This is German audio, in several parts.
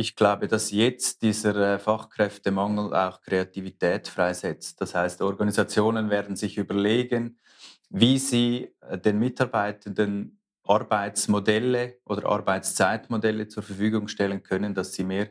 Ich glaube, dass jetzt dieser äh, Fachkräftemangel auch Kreativität freisetzt. Das heißt, Organisationen werden sich überlegen, wie sie äh, den Mitarbeitenden Arbeitsmodelle oder Arbeitszeitmodelle zur Verfügung stellen können, dass sie mehr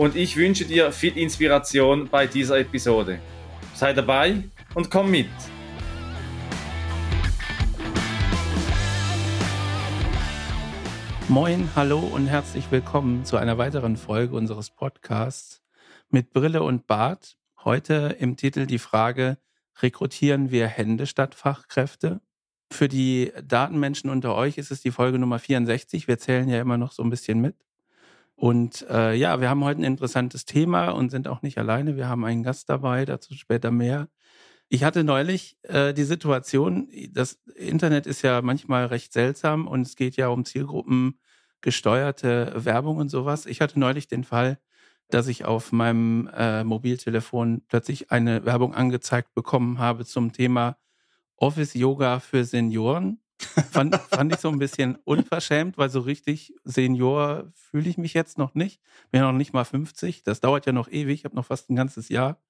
und ich wünsche dir viel Inspiration bei dieser Episode. Sei dabei und komm mit. Moin, hallo und herzlich willkommen zu einer weiteren Folge unseres Podcasts mit Brille und Bart. Heute im Titel die Frage, rekrutieren wir Hände statt Fachkräfte? Für die Datenmenschen unter euch ist es die Folge Nummer 64. Wir zählen ja immer noch so ein bisschen mit. Und äh, ja, wir haben heute ein interessantes Thema und sind auch nicht alleine. Wir haben einen Gast dabei, dazu später mehr. Ich hatte neulich äh, die Situation, das Internet ist ja manchmal recht seltsam und es geht ja um Zielgruppen gesteuerte Werbung und sowas. Ich hatte neulich den Fall, dass ich auf meinem äh, Mobiltelefon plötzlich eine Werbung angezeigt bekommen habe zum Thema Office Yoga für Senioren. Fand, fand ich so ein bisschen unverschämt, weil so richtig Senior fühle ich mich jetzt noch nicht. Bin ja noch nicht mal 50. Das dauert ja noch ewig. Ich habe noch fast ein ganzes Jahr,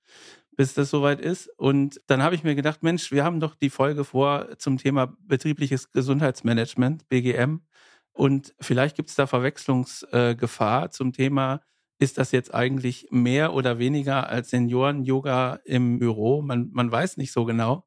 bis das soweit ist. Und dann habe ich mir gedacht, Mensch, wir haben doch die Folge vor zum Thema betriebliches Gesundheitsmanagement, BGM. Und vielleicht gibt es da Verwechslungsgefahr zum Thema, ist das jetzt eigentlich mehr oder weniger als Senioren-Yoga im Büro? Man, man weiß nicht so genau.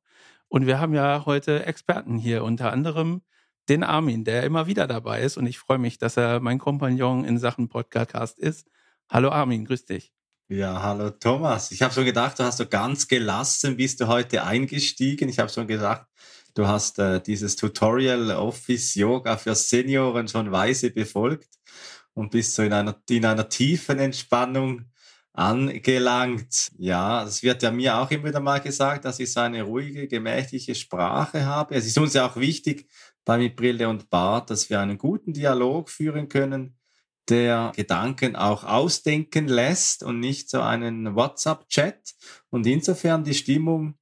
Und wir haben ja heute Experten hier, unter anderem den Armin, der immer wieder dabei ist. Und ich freue mich, dass er mein Kompagnon in Sachen Podcast ist. Hallo Armin, grüß dich. Ja, hallo Thomas. Ich habe schon gedacht, du hast so ganz gelassen, bist du heute eingestiegen. Ich habe schon gedacht, du hast äh, dieses Tutorial Office Yoga für Senioren schon weise befolgt und bist so in einer, in einer tiefen Entspannung angelangt. Ja, es wird ja mir auch immer wieder mal gesagt, dass ich so eine ruhige, gemächliche Sprache habe. Es ist uns ja auch wichtig bei mit Brille und Bart, dass wir einen guten Dialog führen können, der Gedanken auch ausdenken lässt und nicht so einen WhatsApp-Chat. Und insofern die Stimmung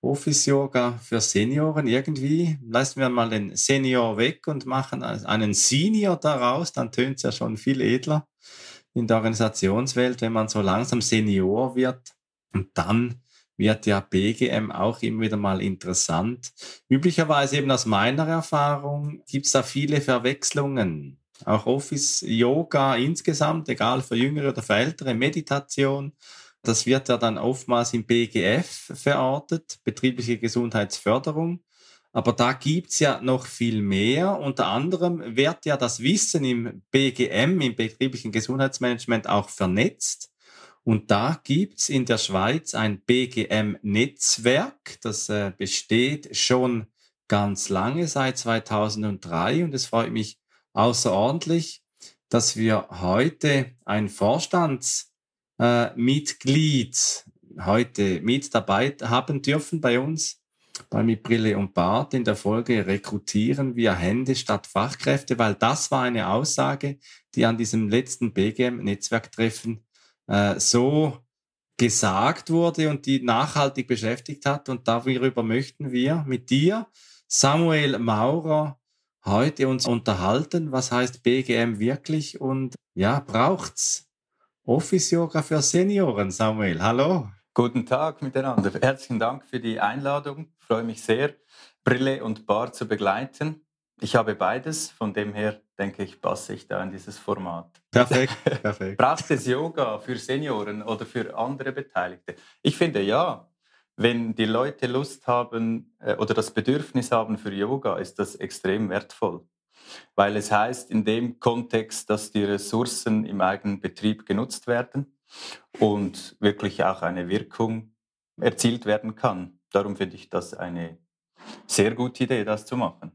Office Yoga für Senioren irgendwie. Lassen wir mal den Senior weg und machen einen Senior daraus, dann tönt es ja schon viel edler in der Organisationswelt, wenn man so langsam Senior wird. Und dann wird ja BGM auch immer wieder mal interessant. Üblicherweise eben aus meiner Erfahrung gibt es da viele Verwechslungen. Auch Office Yoga insgesamt, egal für Jüngere oder für Ältere, Meditation, das wird ja dann oftmals im BGF verortet, betriebliche Gesundheitsförderung. Aber da gibt's ja noch viel mehr. Unter anderem wird ja das Wissen im BGM, im betrieblichen Gesundheitsmanagement, auch vernetzt. Und da gibt's in der Schweiz ein BGM-Netzwerk, das äh, besteht schon ganz lange, seit 2003. Und es freut mich außerordentlich, dass wir heute ein Vorstandsmitglied äh, heute mit dabei haben dürfen bei uns bei Mit Brille und Bart in der Folge rekrutieren wir Hände statt Fachkräfte, weil das war eine Aussage, die an diesem letzten BGM-Netzwerktreffen äh, so gesagt wurde und die nachhaltig beschäftigt hat. Und darüber möchten wir mit dir, Samuel Maurer, heute uns unterhalten. Was heißt BGM wirklich und ja, braucht's Office Yoga für Senioren, Samuel? Hallo. Guten Tag miteinander. Herzlichen Dank für die Einladung. Ich freue mich sehr, Brille und Bar zu begleiten. Ich habe beides, von dem her denke ich, passe ich da in dieses Format. Perfekt, perfekt. Braucht es Yoga für Senioren oder für andere Beteiligte? Ich finde ja. Wenn die Leute Lust haben äh, oder das Bedürfnis haben für Yoga, ist das extrem wertvoll. Weil es heißt in dem Kontext, dass die Ressourcen im eigenen Betrieb genutzt werden und wirklich auch eine Wirkung erzielt werden kann. Darum finde ich das eine sehr gute Idee, das zu machen.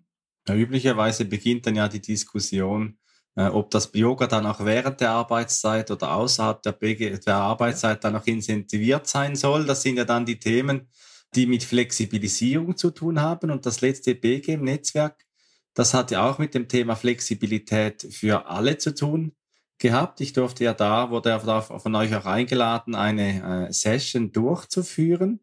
Ja, üblicherweise beginnt dann ja die Diskussion, Äh, ob das Yoga dann auch während der Arbeitszeit oder außerhalb der, BG, der Arbeitszeit dann auch incentiviert sein soll, das sind ja dann die Themen, die mit Flexibilisierung zu tun haben. Und das letzte BGM-Netzwerk, das hat ja auch mit dem Thema Flexibilität für alle zu tun gehabt. Ich durfte ja da, wurde von euch auch eingeladen, eine äh, Session durchzuführen.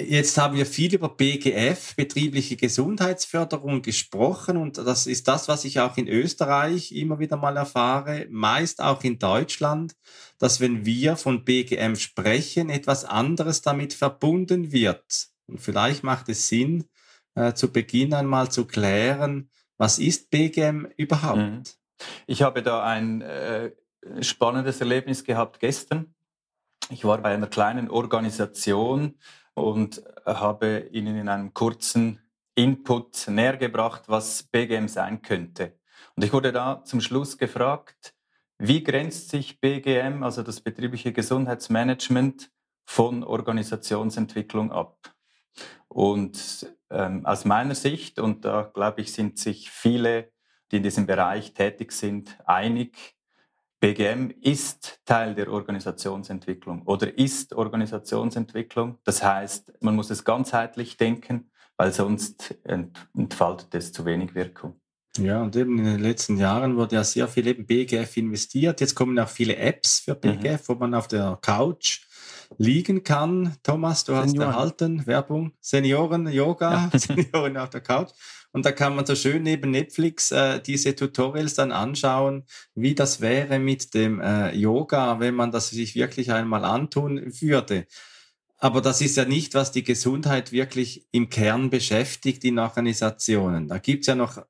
Jetzt haben wir viel über BGF, betriebliche Gesundheitsförderung, gesprochen und das ist das, was ich auch in Österreich immer wieder mal erfahre, meist auch in Deutschland, dass wenn wir von BGM sprechen, etwas anderes damit verbunden wird. Und vielleicht macht es Sinn, äh, zu Beginn einmal zu klären, was ist BGM überhaupt? Mhm. Ich habe da ein äh, spannendes Erlebnis gehabt gestern. Ich war bei einer kleinen Organisation, und habe Ihnen in einem kurzen Input nähergebracht, was BGM sein könnte. Und ich wurde da zum Schluss gefragt, wie grenzt sich BGM, also das betriebliche Gesundheitsmanagement, von Organisationsentwicklung ab? Und ähm, aus meiner Sicht, und da glaube ich, sind sich viele, die in diesem Bereich tätig sind, einig, BGM ist Teil der Organisationsentwicklung oder ist Organisationsentwicklung. Das heißt, man muss es ganzheitlich denken, weil sonst entfaltet es zu wenig Wirkung. Ja, und eben in den letzten Jahren wurde ja sehr viel eben BGF investiert. Jetzt kommen auch viele Apps für BGF, mhm. wo man auf der Couch liegen kann. Thomas, du Senioren. hast erhalten Werbung. Senioren, Yoga, ja. Senioren auf der Couch. Und da kann man so schön neben Netflix äh, diese Tutorials dann anschauen, wie das wäre mit dem äh, Yoga, wenn man das sich wirklich einmal antun würde. Aber das ist ja nicht, was die Gesundheit wirklich im Kern beschäftigt in Organisationen. Da gibt's ja noch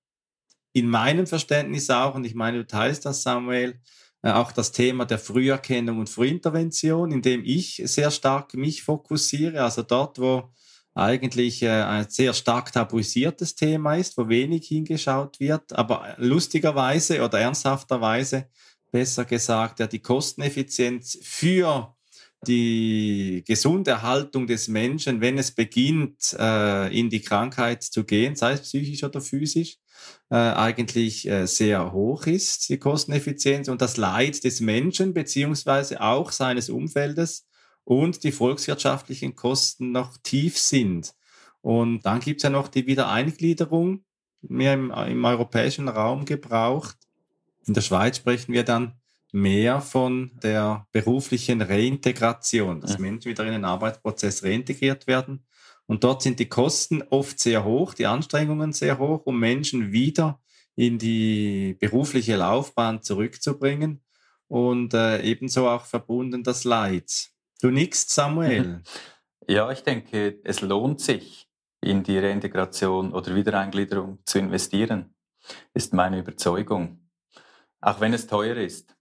in meinem Verständnis auch, und ich meine, du teilst das, Samuel, äh, auch das Thema der Früherkennung und Frühintervention, in dem ich sehr stark mich fokussiere. Also dort, wo eigentlich äh, ein sehr stark tabuisiertes Thema ist, wo wenig hingeschaut wird, aber lustigerweise oder ernsthafterweise, besser gesagt, ja, die Kosteneffizienz für die Gesunderhaltung des Menschen, wenn es beginnt, äh, in die Krankheit zu gehen, sei es psychisch oder physisch, äh, eigentlich äh, sehr hoch ist, die Kosteneffizienz und das Leid des Menschen beziehungsweise auch seines Umfeldes und die volkswirtschaftlichen Kosten noch tief sind. Und dann gibt es ja noch die Wiedereingliederung, mehr im, im europäischen Raum gebraucht. In der Schweiz sprechen wir dann mehr von der beruflichen Reintegration, dass Menschen wieder in den Arbeitsprozess reintegriert werden. Und dort sind die Kosten oft sehr hoch, die Anstrengungen sehr hoch, um Menschen wieder in die berufliche Laufbahn zurückzubringen und äh, ebenso auch verbunden das Leid. Du nix, Samuel. Ja, ich denke, es lohnt sich, in die Reintegration oder Wiedereingliederung zu investieren, ist meine Überzeugung. Auch wenn es teuer ist.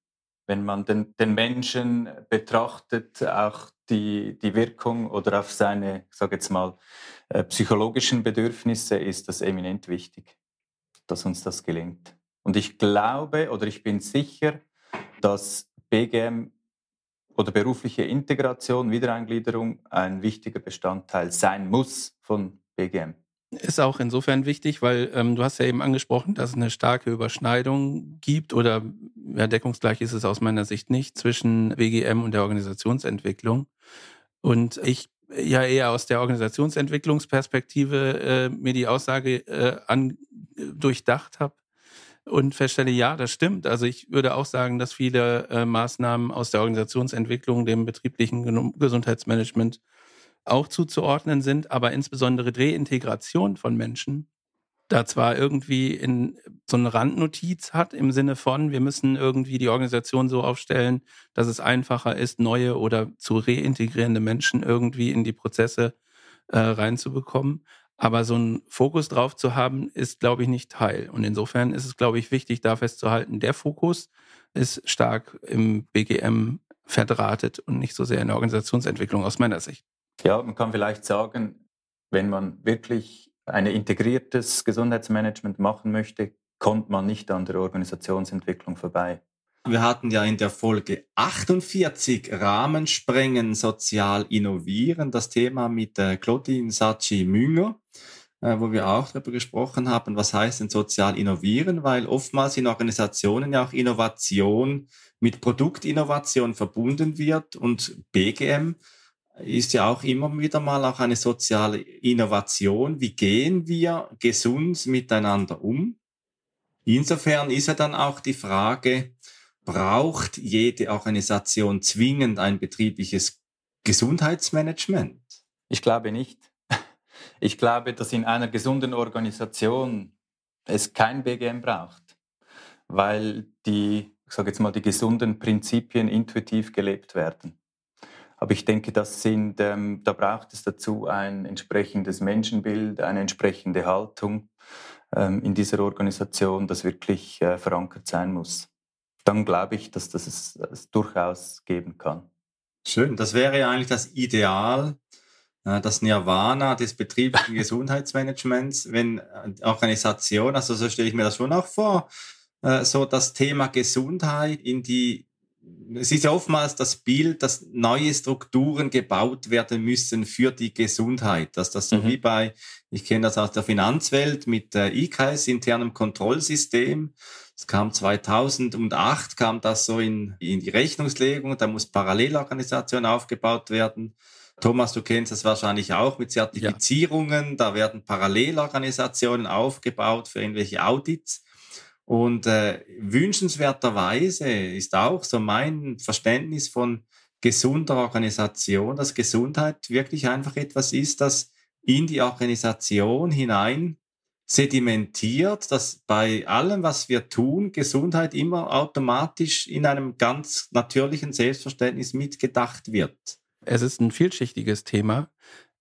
Wenn man den, den Menschen betrachtet, auch die, die Wirkung oder auf seine, sage jetzt mal, äh, psychologischen Bedürfnisse, ist das eminent wichtig, dass uns das gelingt. Und ich glaube oder ich bin sicher, dass BGM oder berufliche Integration, Wiedereingliederung ein wichtiger Bestandteil sein muss von BGM. Ist auch insofern wichtig, weil ähm, du hast ja eben angesprochen, dass es eine starke Überschneidung gibt oder ja, deckungsgleich ist es aus meiner Sicht nicht zwischen BGM und der Organisationsentwicklung. Und ich ja eher aus der Organisationsentwicklungsperspektive äh, mir die Aussage äh, an, durchdacht habe, und feststelle, ja, das stimmt. Also ich würde auch sagen, dass viele äh, Maßnahmen aus der Organisationsentwicklung dem betrieblichen Gesundheitsmanagement auch zuzuordnen sind, aber insbesondere Reintegration von Menschen da zwar irgendwie in so eine Randnotiz hat im Sinne von, wir müssen irgendwie die Organisation so aufstellen, dass es einfacher ist, neue oder zu reintegrierende Menschen irgendwie in die Prozesse äh, reinzubekommen. Aber so einen Fokus drauf zu haben, ist, glaube ich, nicht Teil. Und insofern ist es, glaube ich, wichtig, da festzuhalten, der Fokus ist stark im BGM verdrahtet und nicht so sehr in der Organisationsentwicklung aus meiner Sicht. Ja, man kann vielleicht sagen, wenn man wirklich ein integriertes Gesundheitsmanagement machen möchte, kommt man nicht an der Organisationsentwicklung vorbei. Wir hatten ja in der Folge 48 Rahmen sprengen, sozial innovieren, das Thema mit äh, Claudine Sachi Münger. äh, wo wir auch darüber gesprochen haben, was heißt denn sozial innovieren, weil oftmals in Organisationen ja auch Innovation mit Produktinnovation verbunden wird und BGM ist ja auch immer wieder mal auch eine soziale Innovation. Wie gehen wir gesund miteinander um? Insofern ist ja dann auch die Frage, braucht jede Organisation zwingend ein betriebliches Gesundheitsmanagement? Ich glaube nicht. Ich glaube, dass in einer gesunden Organisation es kein BGM braucht, weil die, ich sage jetzt mal, die gesunden Prinzipien intuitiv gelebt werden. Aber ich denke, das sind, ähm, da braucht es dazu ein entsprechendes Menschenbild, eine entsprechende Haltung ähm, in dieser Organisation, das wirklich äh, verankert sein muss. Dann glaube ich, dass das es, es durchaus geben kann. Schön, das wäre ja eigentlich das Ideal, äh, das Nirvana des betrieblichen Gesundheitsmanagements, wenn äh, Organisation, also so stelle ich mir das schon auch vor, äh, so das Thema Gesundheit in die es ist ja oftmals das Bild, dass neue Strukturen gebaut werden müssen für die Gesundheit. Dass das so mhm. wie bei, ich kenne das aus der Finanzwelt mit äh, IKS, internem Kontrollsystem. Es kam 2008, kam das so in, in die Rechnungslegung, da muss Parallelorganisation aufgebaut werden. Thomas, du kennst das wahrscheinlich auch mit Zertifizierungen. Ja. Da werden Parallelorganisationen aufgebaut für irgendwelche Audits. Und äh, wünschenswerterweise ist auch so mein Verständnis von gesunder Organisation, dass Gesundheit wirklich einfach etwas ist, das in die Organisation hinein sedimentiert, dass bei allem, was wir tun, Gesundheit immer automatisch in einem ganz natürlichen Selbstverständnis mitgedacht wird. Es ist ein vielschichtiges Thema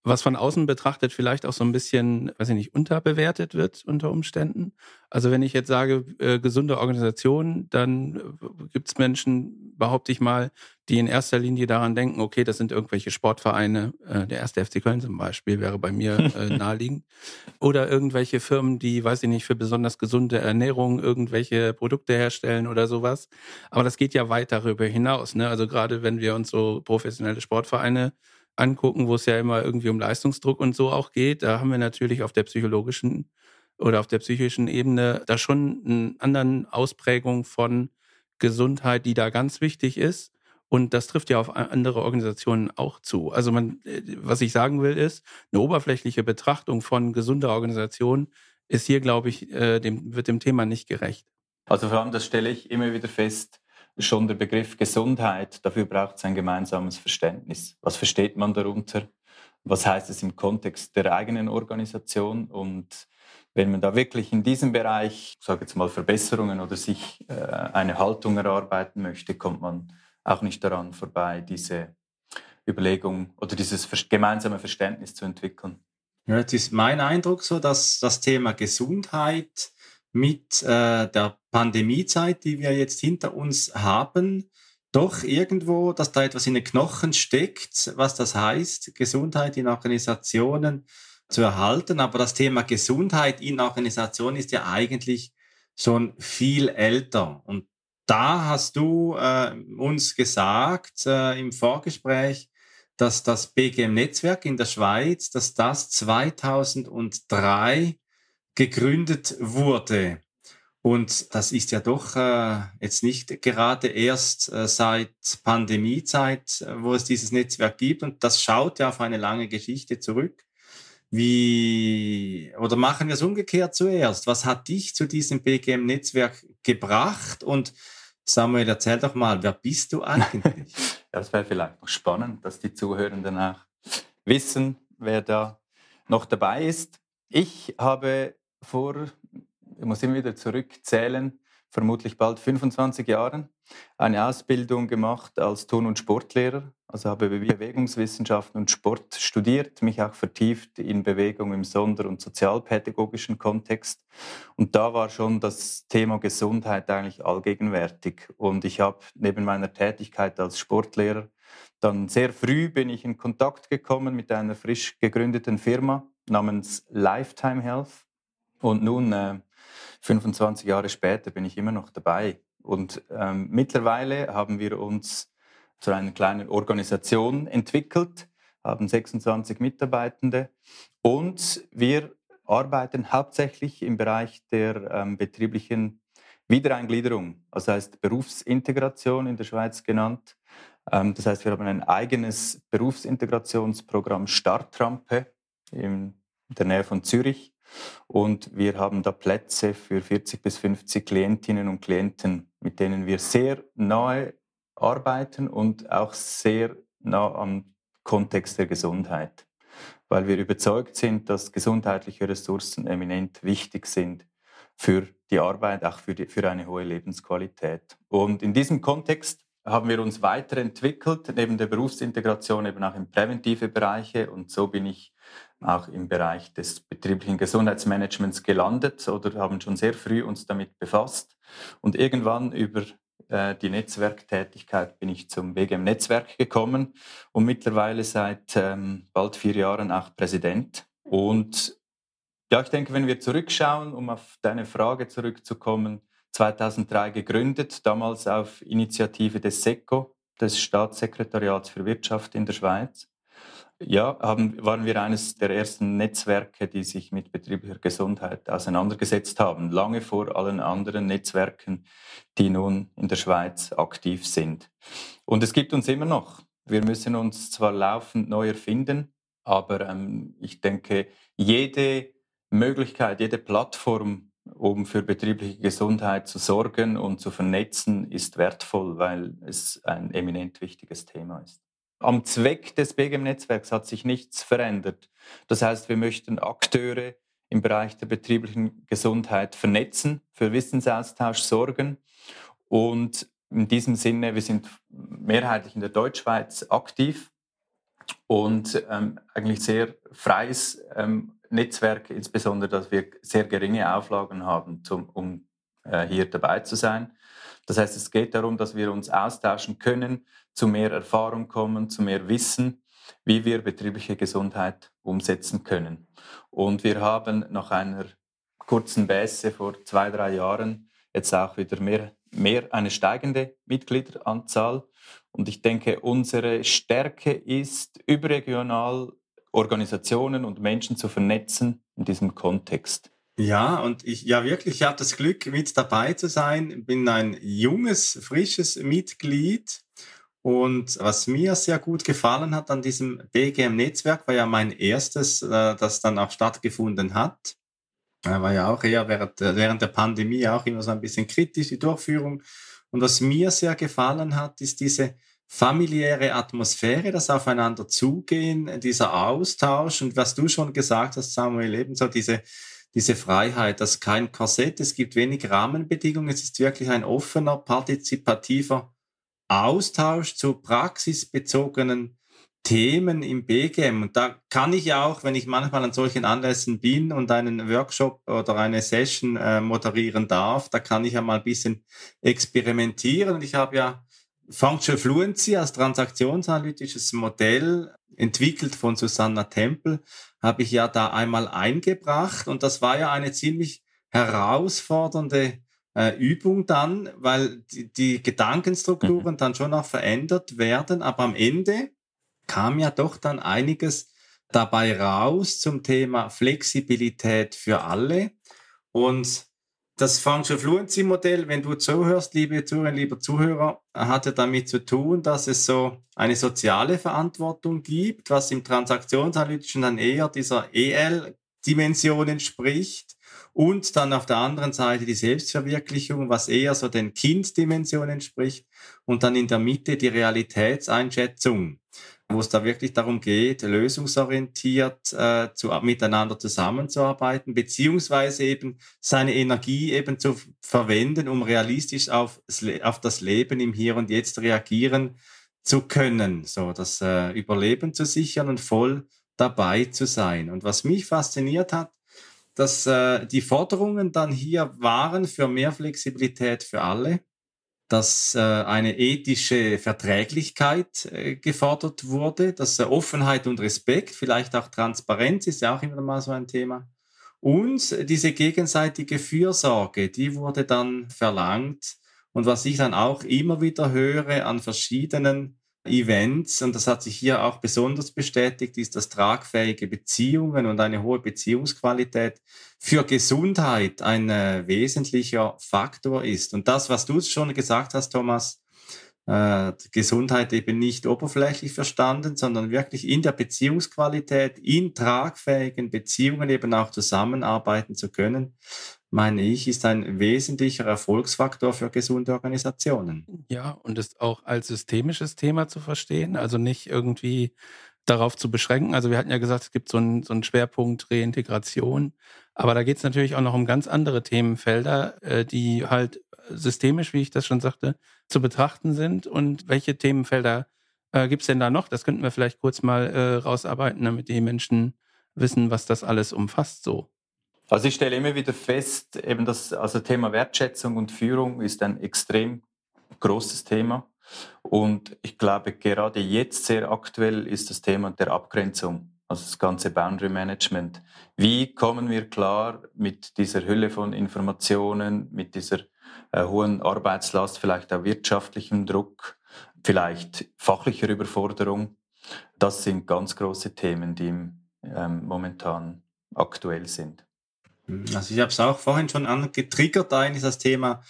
was von außen betrachtet vielleicht auch so ein bisschen, weiß ich nicht, unterbewertet wird unter Umständen. Also wenn ich jetzt sage, äh, gesunde Organisation, dann äh, gibt es Menschen, behaupte ich mal, die in erster Linie daran denken, okay, das sind irgendwelche Sportvereine, äh, der erste FC Köln zum Beispiel wäre bei mir äh, naheliegend. Oder irgendwelche Firmen, die, weiß ich nicht, für besonders gesunde Ernährung irgendwelche Produkte herstellen oder sowas. Aber das geht ja weit darüber hinaus. Ne? Also gerade wenn wir uns so professionelle Sportvereine angucken, wo es ja immer irgendwie um Leistungsdruck und so auch geht, da haben wir natürlich auf der psychologischen oder auf der psychischen Ebene da schon eine anderen Ausprägung von Gesundheit, die da ganz wichtig ist. Und das trifft ja auf andere Organisationen auch zu. Also man, äh, was ich sagen will, ist, eine oberflächliche Betrachtung von gesunder Organisation ist hier, glaube ich, äh, dem, wird dem Thema nicht gerecht. Also vor allem, das stelle ich immer wieder fest, schon der Begriff Gesundheit, dafür braucht es ein gemeinsames Verständnis. Was versteht man darunter? Was heißt es im Kontext der eigenen Organisation? Und wenn man da wirklich in diesem Bereich, ich sage jetzt mal Verbesserungen oder sich äh, eine Haltung erarbeiten möchte, kommt man auch nicht daran vorbei, diese Überlegung oder dieses gemeinsame Verständnis zu entwickeln. Ja, jetzt ist mein Eindruck so, dass das Thema Gesundheit mit äh, der Pandemiezeit, die wir jetzt hinter uns haben, doch irgendwo, dass da etwas in den Knochen steckt, was das heißt, Gesundheit in Organisationen zu erhalten. Aber das Thema Gesundheit in Organisationen ist ja eigentlich schon viel älter. Und da hast du äh, uns gesagt äh, im Vorgespräch, dass das BGM-Netzwerk in der Schweiz, dass das 2003 gegründet wurde. Und das ist ja doch äh, jetzt nicht gerade erst äh, seit Pandemiezeit, äh, wo es dieses Netzwerk gibt. Und das schaut ja auf eine lange Geschichte zurück. Wie, oder machen wir es umgekehrt zuerst? Was hat dich zu diesem BGM-Netzwerk gebracht? Und Samuel, erzähl doch mal, wer bist du eigentlich? das wäre vielleicht noch spannend, dass die Zuhörenden auch wissen, wer da noch dabei ist. Ich habe vor, ich muss immer wieder zurückzählen, vermutlich bald 25 Jahren, eine Ausbildung gemacht als Turn- und Sportlehrer. Also habe Bewegungswissenschaften und Sport studiert, mich auch vertieft in Bewegung im sonder- und sozialpädagogischen Kontext. Und da war schon das Thema Gesundheit eigentlich allgegenwärtig. Und ich habe neben meiner Tätigkeit als Sportlehrer dann sehr früh bin ich in Kontakt gekommen mit einer frisch gegründeten Firma namens Lifetime Health. Und nun, äh, 25 Jahre später, bin ich immer noch dabei. Und ähm, mittlerweile haben wir uns zu einer kleinen Organisation entwickelt, haben 26 Mitarbeitende und wir arbeiten hauptsächlich im Bereich der ähm, betrieblichen Wiedereingliederung, also heißt Berufsintegration in der Schweiz genannt. Ähm, das heißt, wir haben ein eigenes Berufsintegrationsprogramm Startrampe in der Nähe von Zürich und wir haben da Plätze für 40 bis 50 Klientinnen und Klienten, mit denen wir sehr nahe arbeiten und auch sehr nah am Kontext der Gesundheit, weil wir überzeugt sind, dass gesundheitliche Ressourcen eminent wichtig sind für die Arbeit, auch für, die, für eine hohe Lebensqualität. Und in diesem Kontext haben wir uns weiterentwickelt, neben der Berufsintegration eben auch in präventive Bereiche. Und so bin ich auch im Bereich des betrieblichen Gesundheitsmanagements gelandet oder haben schon sehr früh uns damit befasst. Und irgendwann über äh, die Netzwerktätigkeit bin ich zum BGM-Netzwerk gekommen und mittlerweile seit ähm, bald vier Jahren auch Präsident. Und ja, ich denke, wenn wir zurückschauen, um auf deine Frage zurückzukommen, 2003 gegründet, damals auf Initiative des SECO, des Staatssekretariats für Wirtschaft in der Schweiz. Ja, haben, waren wir eines der ersten Netzwerke, die sich mit betrieblicher Gesundheit auseinandergesetzt haben, lange vor allen anderen Netzwerken, die nun in der Schweiz aktiv sind. Und es gibt uns immer noch. Wir müssen uns zwar laufend neu erfinden, aber ähm, ich denke, jede Möglichkeit, jede Plattform, um für betriebliche Gesundheit zu sorgen und zu vernetzen, ist wertvoll, weil es ein eminent wichtiges Thema ist. Am Zweck des BGM-Netzwerks hat sich nichts verändert. Das heißt, wir möchten Akteure im Bereich der betrieblichen Gesundheit vernetzen, für Wissensaustausch sorgen. Und in diesem Sinne, wir sind mehrheitlich in der Deutschschweiz aktiv und ähm, eigentlich sehr freies ähm, Netzwerk, insbesondere, dass wir sehr geringe Auflagen haben, zum, um äh, hier dabei zu sein. Das heißt, es geht darum, dass wir uns austauschen können, zu mehr Erfahrung kommen, zu mehr Wissen, wie wir betriebliche Gesundheit umsetzen können. Und wir haben nach einer kurzen Bässe vor zwei, drei Jahren jetzt auch wieder mehr, mehr eine steigende Mitgliederanzahl. Und ich denke, unsere Stärke ist überregional Organisationen und Menschen zu vernetzen in diesem Kontext. Ja, und ich, ja wirklich, ich habe das Glück, mit dabei zu sein, bin ein junges, frisches Mitglied. Und was mir sehr gut gefallen hat an diesem BGM-Netzwerk, war ja mein erstes, äh, das dann auch stattgefunden hat. War ja auch eher während, während der Pandemie auch immer so ein bisschen kritisch, die Durchführung. Und was mir sehr gefallen hat, ist diese familiäre Atmosphäre, das Aufeinander zugehen, dieser Austausch und was du schon gesagt hast, Samuel, ebenso diese, diese Freiheit, dass kein Korsett, es gibt wenig Rahmenbedingungen, es ist wirklich ein offener, partizipativer Austausch zu praxisbezogenen Themen im BGM. Und da kann ich ja auch, wenn ich manchmal an solchen Anlässen bin und einen Workshop oder eine Session äh, moderieren darf, da kann ich ja mal ein bisschen experimentieren. Und ich habe ja Functional Fluency als transaktionsanalytisches Modell, entwickelt von Susanna Tempel, habe ich ja da einmal eingebracht. Und das war ja eine ziemlich herausfordernde äh, Übung dann, weil die, die Gedankenstrukturen mhm. dann schon auch verändert werden. Aber am Ende kam ja doch dann einiges dabei raus zum Thema Flexibilität für alle. Und das Functional Fluency Modell, wenn du zuhörst, liebe Zuhörer, lieber Zuhörer, hat ja damit zu tun, dass es so eine soziale Verantwortung gibt, was im Transaktionsanalytischen dann eher dieser EL-Dimension entspricht. Und dann auf der anderen Seite die Selbstverwirklichung, was eher so den Kind-Dimension entspricht. Und dann in der Mitte die Realitätseinschätzung wo es da wirklich darum geht, lösungsorientiert äh, zu, miteinander zusammenzuarbeiten, beziehungsweise eben seine Energie eben zu verwenden, um realistisch auf, auf das Leben im Hier und Jetzt reagieren zu können, so das äh, Überleben zu sichern und voll dabei zu sein. Und was mich fasziniert hat, dass äh, die Forderungen dann hier waren für mehr Flexibilität für alle, dass äh, eine ethische Verträglichkeit äh, gefordert wurde, dass äh, Offenheit und Respekt, vielleicht auch Transparenz ist ja auch immer mal so ein Thema. Und diese gegenseitige Fürsorge, die wurde dann verlangt. Und was ich dann auch immer wieder höre an verschiedenen Events, und das hat sich hier auch besonders bestätigt, ist, dass tragfähige Beziehungen und eine hohe Beziehungsqualität für Gesundheit ein äh, wesentlicher Faktor ist. Und das, was du schon gesagt hast, Thomas, äh, Gesundheit eben nicht oberflächlich verstanden, sondern wirklich in der Beziehungsqualität, in tragfähigen Beziehungen eben auch zusammenarbeiten zu können meine ich, ist ein wesentlicher Erfolgsfaktor für gesunde Organisationen. Ja, und ist auch als systemisches Thema zu verstehen, also nicht irgendwie darauf zu beschränken. Also wir hatten ja gesagt, es gibt so einen, so einen Schwerpunkt Reintegration, aber da geht es natürlich auch noch um ganz andere Themenfelder, äh, die halt systemisch, wie ich das schon sagte, zu betrachten sind. Und welche Themenfelder äh, gibt es denn da noch? Das könnten wir vielleicht kurz mal äh, rausarbeiten, damit die Menschen wissen, was das alles umfasst so. Also ich stelle immer wieder fest, eben das also Thema Wertschätzung und Führung ist ein extrem großes Thema. Und ich glaube, gerade jetzt sehr aktuell ist das Thema der Abgrenzung, also das ganze Boundary Management. Wie kommen wir klar mit dieser Hülle von Informationen, mit dieser äh, hohen Arbeitslast, vielleicht auch wirtschaftlichem Druck, vielleicht fachlicher Überforderung? Das sind ganz große Themen, die ähm, momentan aktuell sind. Also ich habe es auch vorhin schon angetriggert, ein ist das Thema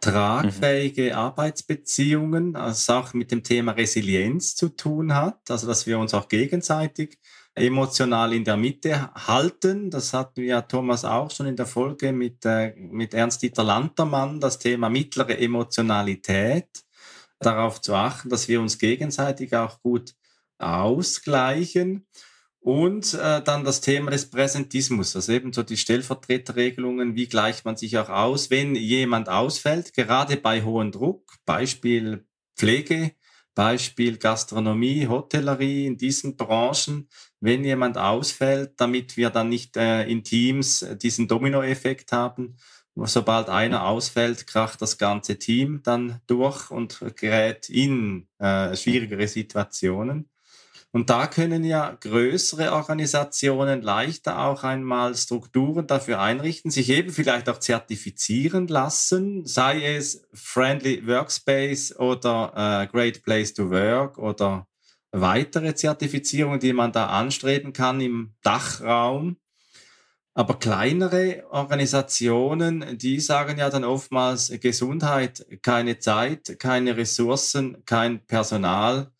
tragfähige mhm. Arbeitsbeziehungen, also auch mit dem Thema Resilienz zu tun hat, also dass wir uns auch gegenseitig emotional in der Mitte halten. Das hatten wir ja Thomas auch schon in der Folge mit, äh, mit Ernst-Dieter Lantermann, das Thema mittlere Emotionalität, darauf zu achten, dass wir uns gegenseitig auch gut ausgleichen. Und äh, dann das Thema des Präsentismus, also eben so die Stellvertreterregelungen, wie gleicht man sich auch aus, wenn jemand ausfällt, gerade bei hohem Druck, Beispiel Pflege, Beispiel Gastronomie, Hotellerie in diesen Branchen, wenn jemand ausfällt, damit wir dann nicht äh, in Teams diesen Dominoeffekt haben. Sobald einer ausfällt, kracht das ganze Team dann durch und gerät in äh, schwierigere Situationen. Und da können ja größere Organisationen leichter auch einmal Strukturen dafür einrichten, sich eben vielleicht auch zertifizieren lassen, sei es Friendly Workspace oder äh, Great Place to Work oder weitere Zertifizierungen, die man da anstreben kann im Dachraum. Aber kleinere Organisationen, die sagen ja dann oftmals Gesundheit, keine Zeit, keine Ressourcen, kein Personal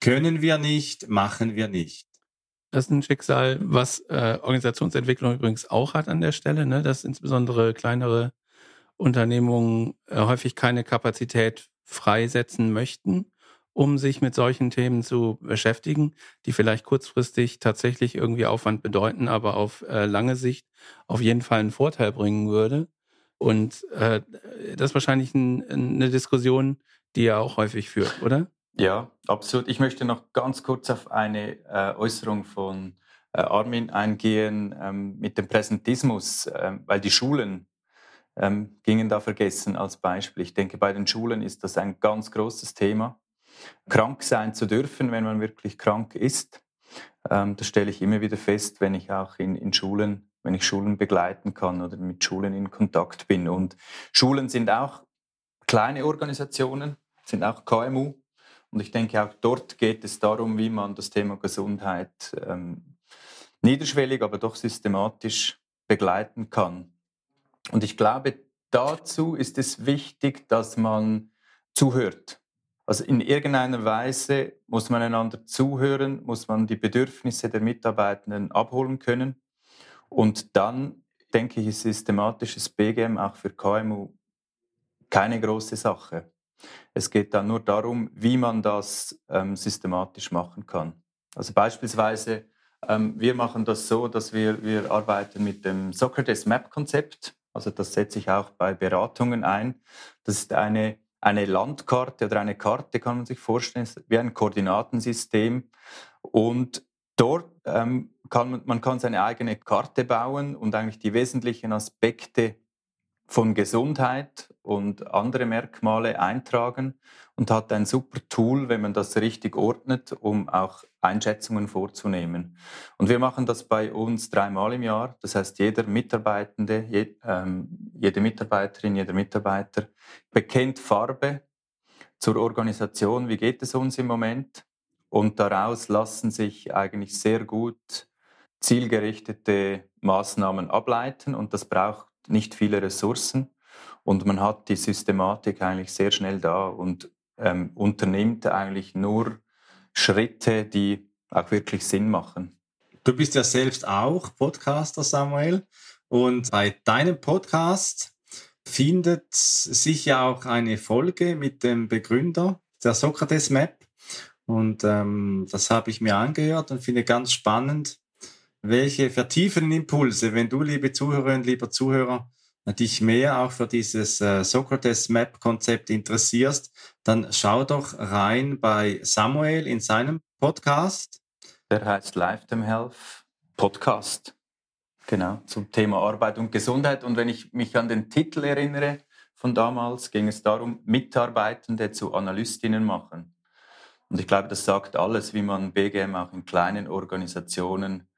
können wir nicht, machen wir nicht. Das ist ein Schicksal, was äh, Organisationsentwicklung übrigens auch hat an der Stelle, ne? dass insbesondere kleinere Unternehmungen äh, häufig keine Kapazität freisetzen möchten, um sich mit solchen Themen zu beschäftigen, die vielleicht kurzfristig tatsächlich irgendwie Aufwand bedeuten, aber auf äh, lange Sicht auf jeden Fall einen Vorteil bringen würde. Und äh, das ist wahrscheinlich ein, eine Diskussion, die er auch häufig führt, oder? Ja, absolut. Ich möchte noch ganz kurz auf eine äh, Äußerung von äh, Armin eingehen ähm, mit dem Präsentismus, äh, weil die Schulen ähm, gingen da vergessen als Beispiel. Ich denke, bei den Schulen ist das ein ganz großes Thema. Krank sein zu dürfen, wenn man wirklich krank ist, ähm, das stelle ich immer wieder fest, wenn ich auch in, in Schulen, wenn ich Schulen begleiten kann oder mit Schulen in Kontakt bin. Und Schulen sind auch kleine Organisationen, sind auch KMU und ich denke, auch dort geht es darum, wie man das Thema Gesundheit ähm, niederschwellig, aber doch systematisch begleiten kann. Und ich glaube, dazu ist es wichtig, dass man zuhört. Also in irgendeiner Weise muss man einander zuhören, muss man die Bedürfnisse der Mitarbeitenden abholen können. Und dann denke ich, ist systematisches BGM auch für KMU keine große Sache. Es geht dann nur darum, wie man das ähm, systematisch machen kann. Also beispielsweise, ähm, wir machen das so, dass wir, wir arbeiten mit dem Socrates Map Konzept. Also das setze ich auch bei Beratungen ein. Das ist eine, eine Landkarte oder eine Karte, kann man sich vorstellen, wie ein Koordinatensystem. Und dort ähm, kann man, man kann seine eigene Karte bauen und eigentlich die wesentlichen Aspekte von Gesundheit und andere Merkmale eintragen und hat ein super Tool, wenn man das richtig ordnet, um auch Einschätzungen vorzunehmen. Und wir machen das bei uns dreimal im Jahr. Das heißt, jeder Mitarbeitende, je, ähm, jede Mitarbeiterin, jeder Mitarbeiter bekennt Farbe zur Organisation, wie geht es uns im Moment? Und daraus lassen sich eigentlich sehr gut zielgerichtete Maßnahmen ableiten und das braucht nicht viele Ressourcen und man hat die Systematik eigentlich sehr schnell da und ähm, unternimmt eigentlich nur Schritte, die auch wirklich Sinn machen. Du bist ja selbst auch Podcaster, Samuel. Und bei deinem Podcast findet sich ja auch eine Folge mit dem Begründer der Sokrates Map. Und ähm, das habe ich mir angehört und finde ganz spannend, welche vertiefenden Impulse, wenn du, liebe Zuhörerinnen, lieber Zuhörer, dich mehr auch für dieses äh, Socrates Map Konzept interessierst, dann schau doch rein bei Samuel in seinem Podcast. Der heißt Lifetime Health Podcast. Genau, zum Thema Arbeit und Gesundheit. Und wenn ich mich an den Titel erinnere von damals, ging es darum, Mitarbeitende zu Analystinnen machen. Und ich glaube, das sagt alles, wie man BGM auch in kleinen Organisationen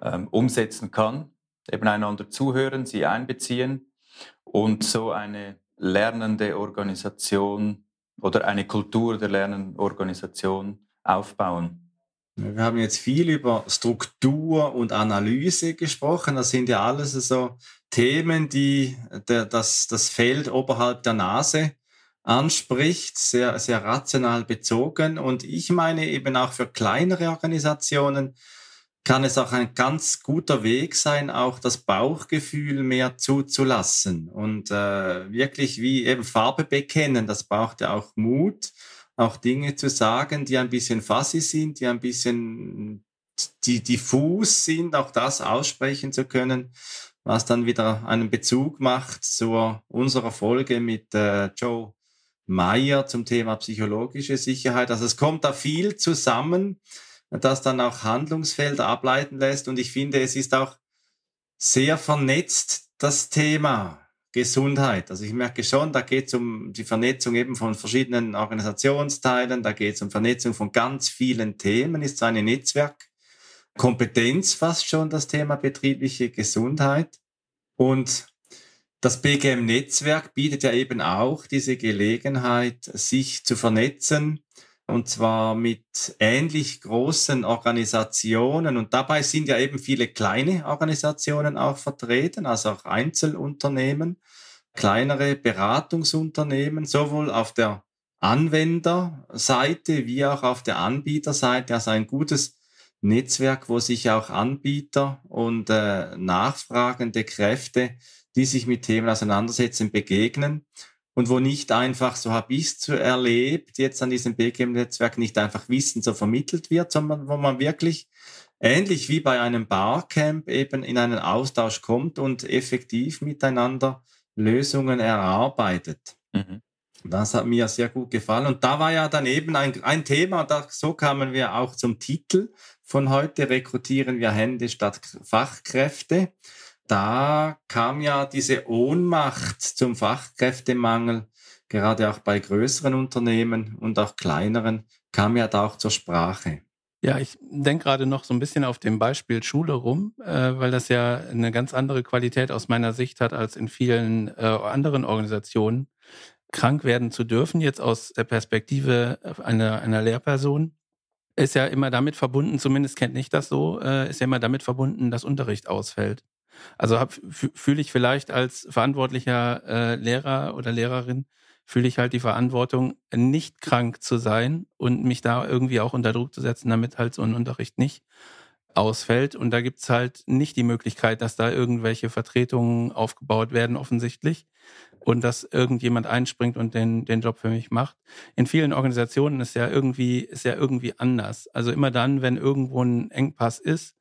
ähm, umsetzen kann. Eben einander zuhören, sie einbeziehen und so eine lernende Organisation oder eine Kultur der lernenden Organisation aufbauen. Wir haben jetzt viel über Struktur und Analyse gesprochen. Das sind ja alles so Themen, die der, das, das Feld oberhalb der Nase anspricht, sehr, sehr rational bezogen. Und ich meine eben auch für kleinere Organisationen kann es auch ein ganz guter Weg sein, auch das Bauchgefühl mehr zuzulassen und äh, wirklich wie eben Farbe bekennen. Das braucht ja auch Mut auch Dinge zu sagen, die ein bisschen fuzzy sind, die ein bisschen die diffus sind, auch das aussprechen zu können, was dann wieder einen Bezug macht zu unserer Folge mit äh, Joe Meyer zum Thema psychologische Sicherheit. Also es kommt da viel zusammen, das dann auch Handlungsfelder ableiten lässt. Und ich finde, es ist auch sehr vernetzt, das Thema. Gesundheit. Also ich merke schon, da geht es um die Vernetzung eben von verschiedenen Organisationsteilen, da geht es um Vernetzung von ganz vielen Themen, ist so eine Netzwerkkompetenz fast schon das Thema betriebliche Gesundheit. Und das BGM-Netzwerk bietet ja eben auch diese Gelegenheit, sich zu vernetzen, und zwar mit ähnlich großen Organisationen. Und dabei sind ja eben viele kleine Organisationen auch vertreten, also auch Einzelunternehmen, kleinere Beratungsunternehmen, sowohl auf der Anwenderseite wie auch auf der Anbieterseite. Also ein gutes Netzwerk, wo sich auch Anbieter und äh, nachfragende Kräfte, die sich mit Themen auseinandersetzen, begegnen und wo nicht einfach, so habe ich es erlebt, jetzt an diesem BGM-Netzwerk nicht einfach Wissen so vermittelt wird, sondern wo man wirklich ähnlich wie bei einem Barcamp eben in einen Austausch kommt und effektiv miteinander Lösungen erarbeitet. Mhm. Das hat mir sehr gut gefallen. Und da war ja dann eben ein, ein Thema, da, so kamen wir auch zum Titel von heute, rekrutieren wir Hände statt Fachkräfte da kam ja diese Ohnmacht zum Fachkräftemangel, gerade auch bei größeren Unternehmen und auch kleineren, kam ja da auch zur Sprache. Ja, ich denke gerade noch so ein bisschen auf dem Beispiel Schule rum, äh, weil das ja eine ganz andere Qualität aus meiner Sicht hat als in vielen äh, anderen Organisationen. Krank werden zu dürfen, jetzt aus der Perspektive einer, einer Lehrperson, ist ja immer damit verbunden, zumindest kennt nicht das so, äh, ist ja immer damit verbunden, dass Unterricht ausfällt. Also fühle ich vielleicht als verantwortlicher äh, Lehrer oder Lehrerin, fühle ich halt die Verantwortung, nicht krank zu sein und mich da irgendwie auch unter Druck zu setzen, damit halt so ein Unterricht nicht ausfällt. Und da gibt's halt nicht die Möglichkeit, dass da irgendwelche Vertretungen aufgebaut werden, offensichtlich. Und dass irgendjemand einspringt und den, den Job für mich macht. In vielen Organisationen ist ja irgendwie, ist ja irgendwie anders. Also immer dann, wenn irgendwo ein Engpass ist,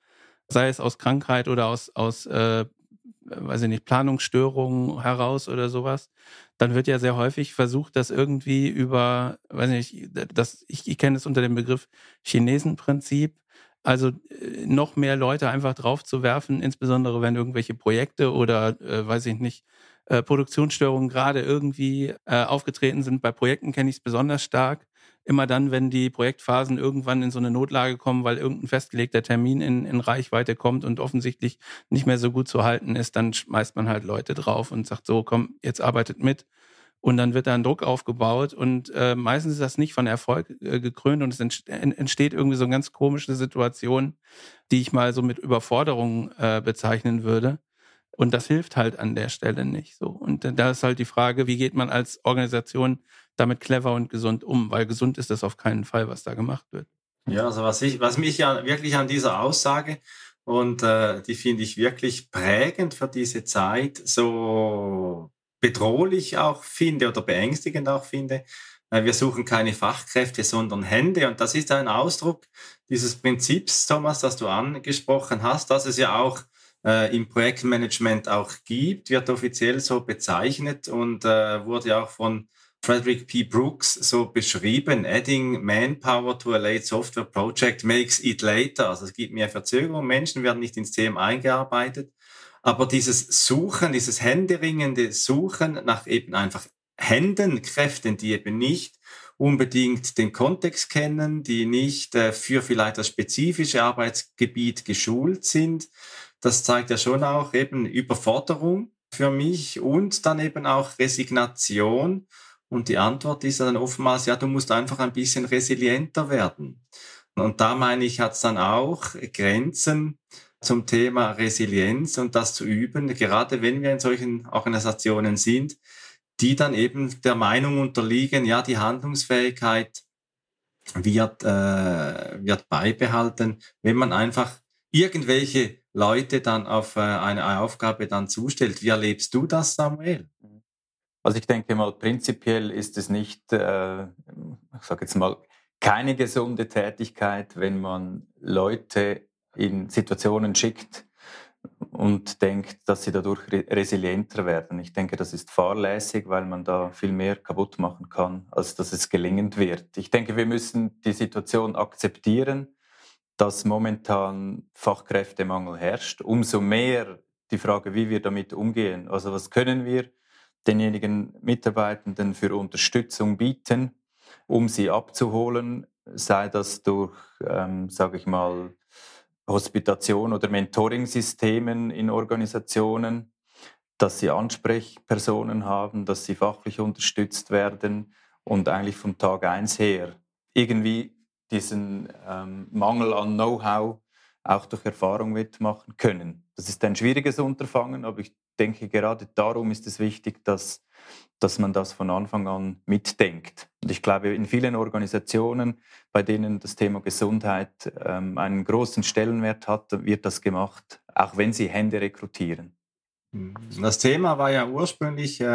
sei es aus Krankheit oder aus, aus äh, weiß ich nicht, Planungsstörungen heraus oder sowas, dann wird ja sehr häufig versucht, das irgendwie über, weiß ich nicht, das, ich, ich kenne es unter dem Begriff Chinesenprinzip, also äh, noch mehr Leute einfach drauf zu werfen, insbesondere wenn irgendwelche Projekte oder, äh, weiß ich nicht, äh, Produktionsstörungen gerade irgendwie äh, aufgetreten sind. Bei Projekten kenne ich es besonders stark immer dann, wenn die Projektphasen irgendwann in so eine Notlage kommen, weil irgendein festgelegter Termin in, in Reichweite kommt und offensichtlich nicht mehr so gut zu halten ist, dann schmeißt man halt Leute drauf und sagt so, komm, jetzt arbeitet mit und dann wird da ein Druck aufgebaut und äh, meistens ist das nicht von Erfolg äh, gekrönt und es entsteht irgendwie so eine ganz komische Situation, die ich mal so mit Überforderung äh, bezeichnen würde. Und das hilft halt an der Stelle nicht so. Und da ist halt die Frage, wie geht man als Organisation damit clever und gesund um? Weil gesund ist das auf keinen Fall, was da gemacht wird. Ja, also was ich, was mich ja wirklich an dieser Aussage und äh, die finde ich wirklich prägend für diese Zeit so bedrohlich auch finde oder beängstigend auch finde. Wir suchen keine Fachkräfte, sondern Hände. Und das ist ein Ausdruck dieses Prinzips, Thomas, das du angesprochen hast, dass es ja auch äh, im Projektmanagement auch gibt, wird offiziell so bezeichnet und äh, wurde auch von Frederick P. Brooks so beschrieben, adding manpower to a late software project makes it later. Also es gibt mehr Verzögerung, Menschen werden nicht ins System eingearbeitet. Aber dieses Suchen, dieses händeringende Suchen nach eben einfach Händen, Kräften, die eben nicht unbedingt den Kontext kennen, die nicht äh, für vielleicht das spezifische Arbeitsgebiet geschult sind, das zeigt ja schon auch eben Überforderung für mich und dann eben auch Resignation und die Antwort ist dann oftmals, ja, du musst einfach ein bisschen resilienter werden. Und da meine ich, hat es dann auch Grenzen zum Thema Resilienz und das zu üben, gerade wenn wir in solchen Organisationen sind, die dann eben der Meinung unterliegen, ja, die Handlungsfähigkeit wird, äh, wird beibehalten, wenn man einfach irgendwelche Leute dann auf äh, eine Aufgabe dann zustellt. Wie erlebst du das, Samuel? Also ich denke mal, prinzipiell ist es nicht, äh, ich sage jetzt mal, keine gesunde Tätigkeit, wenn man Leute in Situationen schickt und denkt, dass sie dadurch resilienter werden. Ich denke, das ist fahrlässig, weil man da viel mehr kaputt machen kann, als dass es gelingend wird. Ich denke, wir müssen die Situation akzeptieren, dass momentan Fachkräftemangel herrscht. Umso mehr die Frage, wie wir damit umgehen. Also was können wir denjenigen Mitarbeitenden für Unterstützung bieten, um sie abzuholen, sei das durch, ähm, sage ich mal, Hospitation oder Mentoring-Systemen in Organisationen, dass sie Ansprechpersonen haben, dass sie fachlich unterstützt werden und eigentlich vom Tag eins her irgendwie diesen ähm, Mangel an Know-how auch durch Erfahrung mitmachen können. Das ist ein schwieriges Unterfangen, aber ich denke, gerade darum ist es wichtig, dass, dass man das von Anfang an mitdenkt. Und ich glaube, in vielen Organisationen, bei denen das Thema Gesundheit ähm, einen großen Stellenwert hat, wird das gemacht, auch wenn sie Hände rekrutieren. Das Thema war ja ursprünglich äh,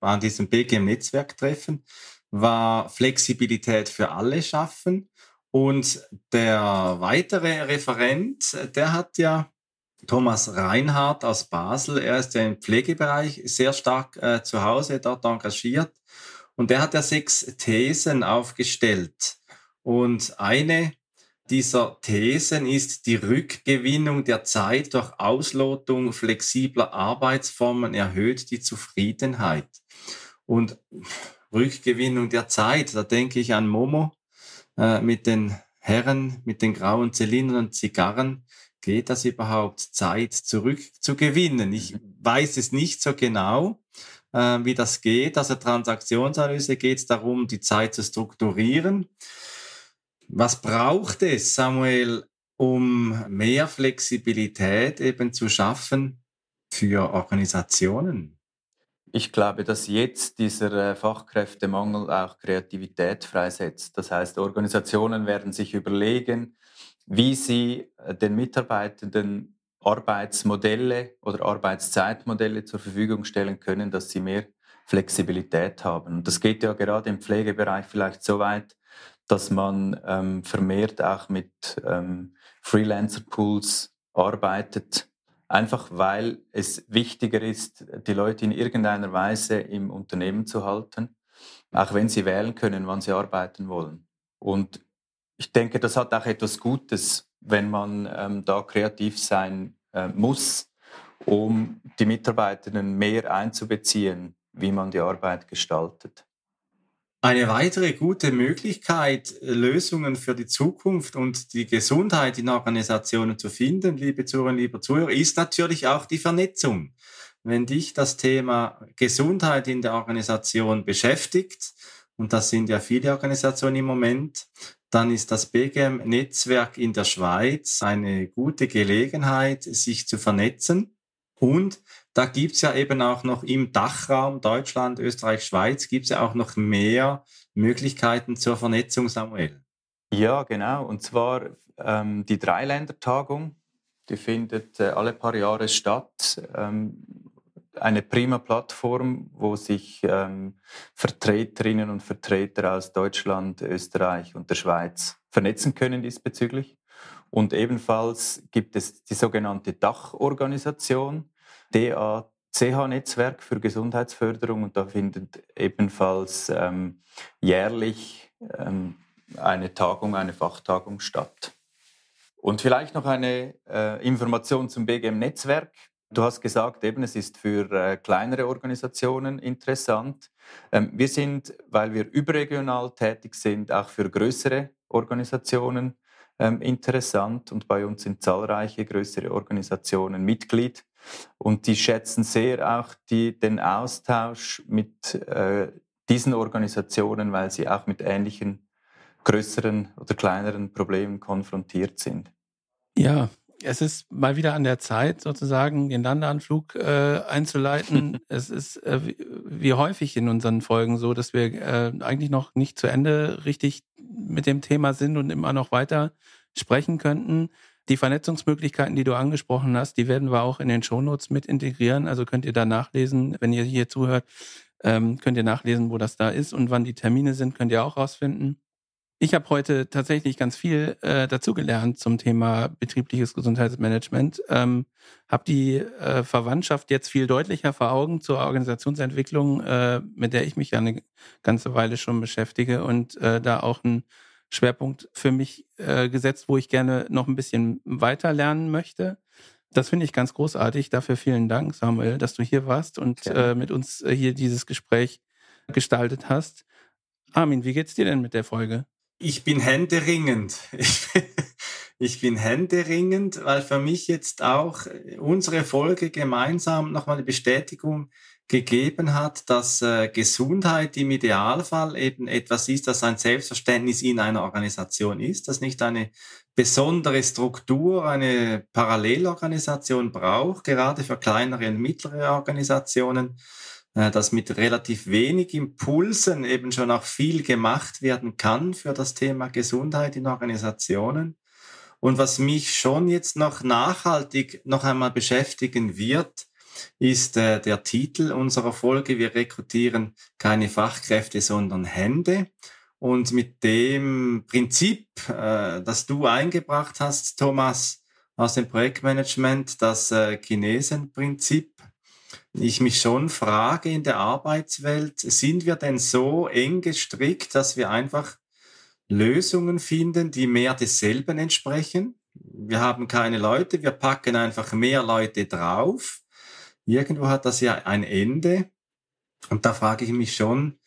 an diesem BGM-Netzwerktreffen, war Flexibilität für alle schaffen. Und der weitere Referent, der hat ja Thomas Reinhardt aus Basel. Er ist ja im Pflegebereich sehr stark äh, zu Hause dort engagiert. Und er hat ja sechs Thesen aufgestellt. Und eine dieser Thesen ist die Rückgewinnung der Zeit durch Auslotung flexibler Arbeitsformen erhöht die Zufriedenheit. Und Rückgewinnung der Zeit, da denke ich an Momo äh, mit den Herren, mit den grauen Zylindern und Zigarren, geht das überhaupt, Zeit zurückzugewinnen? Ich weiß es nicht so genau, äh, wie das geht. Also Transaktionsanalyse geht es darum, die Zeit zu strukturieren. Was braucht es, Samuel, um mehr Flexibilität eben zu schaffen für Organisationen? Ich glaube, dass jetzt dieser äh, Fachkräftemangel auch Kreativität freisetzt. Das heißt, Organisationen werden sich überlegen, wie sie äh, den Mitarbeitenden Arbeitsmodelle oder Arbeitszeitmodelle zur Verfügung stellen können, dass sie mehr Flexibilität haben. Und das geht ja gerade im Pflegebereich vielleicht so weit, dass man ähm, vermehrt auch mit ähm, Freelancer-Pools arbeitet, einfach weil es wichtiger ist, die Leute in irgendeiner Weise im Unternehmen zu halten, auch wenn sie wählen können, wann sie arbeiten wollen. Und ich denke, das hat auch etwas Gutes, wenn man ähm, da kreativ sein äh, muss, um die Mitarbeitenden mehr einzubeziehen, wie man die Arbeit gestaltet. Eine weitere gute Möglichkeit, Lösungen für die Zukunft und die Gesundheit in Organisationen zu finden, liebe Zuhörerinnen, liebe Zuhörer, ist natürlich auch die Vernetzung. wenn dich das Thema Gesundheit in der Organisation beschäftigt, und das sind ja viele Organisationen im Moment, dann ist das BGM-Netzwerk in der Schweiz eine gute Gelegenheit, sich zu vernetzen. Und da gibt's ja eben auch noch im Dachraum Deutschland, Österreich, Schweiz, gibt's ja auch noch mehr Möglichkeiten zur Vernetzung, Samuel. Ja, genau. Und zwar ähm, die Dreiländertagung, die findet äh, alle paar Jahre statt. Ähm, eine prima Plattform, wo sich ähm, Vertreterinnen und Vertreter aus Deutschland, Österreich und der Schweiz vernetzen können diesbezüglich. Und ebenfalls gibt es die sogenannte Dachorganisation, DACH-Netzwerk für Gesundheitsförderung. Und da findet ebenfalls ähm, jährlich ähm, eine Tagung, eine Fachtagung statt. Und vielleicht noch eine äh, Information zum BGM-Netzwerk. Du hast gesagt, eben, es ist für äh, kleinere Organisationen interessant. Ähm, wir sind, weil wir überregional tätig sind, auch für größere Organisationen ähm, interessant. Und bei uns sind zahlreiche größere Organisationen Mitglied. Und die schätzen sehr auch die, den Austausch mit äh, diesen Organisationen, weil sie auch mit ähnlichen größeren oder kleineren Problemen konfrontiert sind. Ja, es ist mal wieder an der Zeit, sozusagen den Landeanflug äh, einzuleiten. es ist äh, wie, häufig in unseren Folgen so, dass wir äh, eigentlich noch nicht zu Ende richtig mit dem Thema sind und immer noch weiter sprechen könnten. Die Vernetzungsmöglichkeiten, die du angesprochen hast, die werden wir auch in den Shownotes mit integrieren. Also könnt ihr da nachlesen, wenn ihr hier zuhört, ähm, könnt ihr nachlesen, wo das da ist und wann die Termine sind, könnt ihr auch rausfinden. Ich habe heute tatsächlich ganz viel äh, dazugelernt zum Thema betriebliches Gesundheitsmanagement. Ähm, habe die äh, Verwandtschaft jetzt viel deutlicher vor Augen zur Organisationsentwicklung, äh, mit der ich mich ja eine ganze Weile schon beschäftige und äh, da auch ein Schwerpunkt für mich äh, gesetzt, wo ich gerne noch ein bisschen weiter lernen möchte. Das finde ich ganz großartig. Dafür vielen Dank, Samuel, dass du hier warst und äh, mit uns äh, hier dieses Gespräch gestaltet hast. Armin, wie geht's dir denn mit der Folge? Ich bin händeringend. Ich bin, ich bin händeringend, weil für mich jetzt auch unsere Folge gemeinsam nochmal eine Bestätigung gegeben hat, dass äh, Gesundheit im Idealfall eben etwas ist, das ein Selbstverständnis in einer Organisation ist, das nicht eine besondere Struktur, eine Parallelorganisation braucht, gerade für kleinere und mittlere Organisationen, äh, dass mit relativ wenig Impulsen eben schon auch viel gemacht werden kann für das Thema Gesundheit in Organisationen. Und was mich schon jetzt noch nachhaltig noch einmal beschäftigen wird, ist äh, der Titel unserer Folge. Wir rekrutieren keine Fachkräfte, sondern Hände. Und mit dem Prinzip, äh, das du eingebracht hast, Thomas, aus dem Projektmanagement, das äh, Chinesenprinzip, ich mich schon frage in der Arbeitswelt, sind wir denn so eng gestrickt, dass wir einfach Lösungen finden, die mehr desselben entsprechen? Wir haben keine Leute, wir packen einfach mehr Leute drauf. Irgendwo hat das ja ein Ende. Und da frage ich mich schon,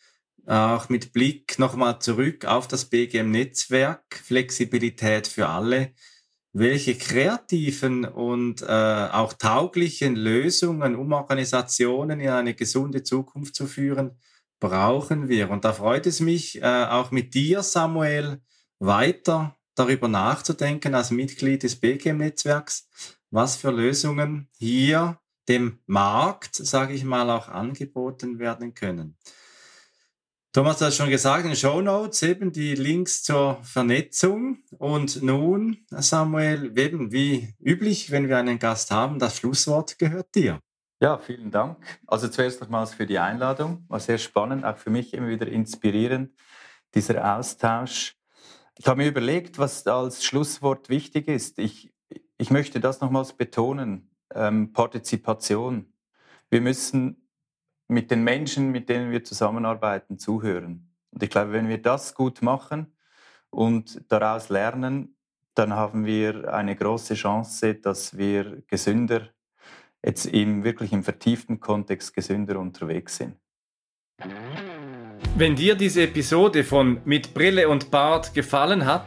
auch mit Blick nochmal zurück auf das BGM-Netzwerk, Flexibilität für alle, welche kreativen und äh, auch tauglichen Lösungen, um Organisationen in eine gesunde Zukunft zu führen, brauchen wir. Und da freut es mich, äh, auch mit dir, Samuel, weiter darüber nachzudenken als Mitglied des BGM-Netzwerks, was für Lösungen hier dem Markt, sage ich mal, auch angeboten werden können. Thomas hat schon gesagt, in den Show Notes eben die Links zur Vernetzung. Und nun, Samuel, eben wie üblich, wenn wir einen Gast haben, das Schlusswort gehört dir. Ja, vielen Dank. Also zuerst nochmals für die Einladung. War sehr spannend, auch für mich immer wieder inspirierend, dieser Austausch. Ich habe mir überlegt, was als Schlusswort wichtig ist. Ich, ich möchte das nochmals betonen. Ähm, Partizipation. Wir müssen mit den Menschen, mit denen wir zusammenarbeiten, zuhören. Und ich glaube, wenn wir das gut machen und daraus lernen, dann haben wir eine große Chance, dass wir gesünder, jetzt im wirklich im vertieften Kontext gesünder unterwegs sind. Wenn dir diese Episode von Mit Brille und Bart gefallen hat,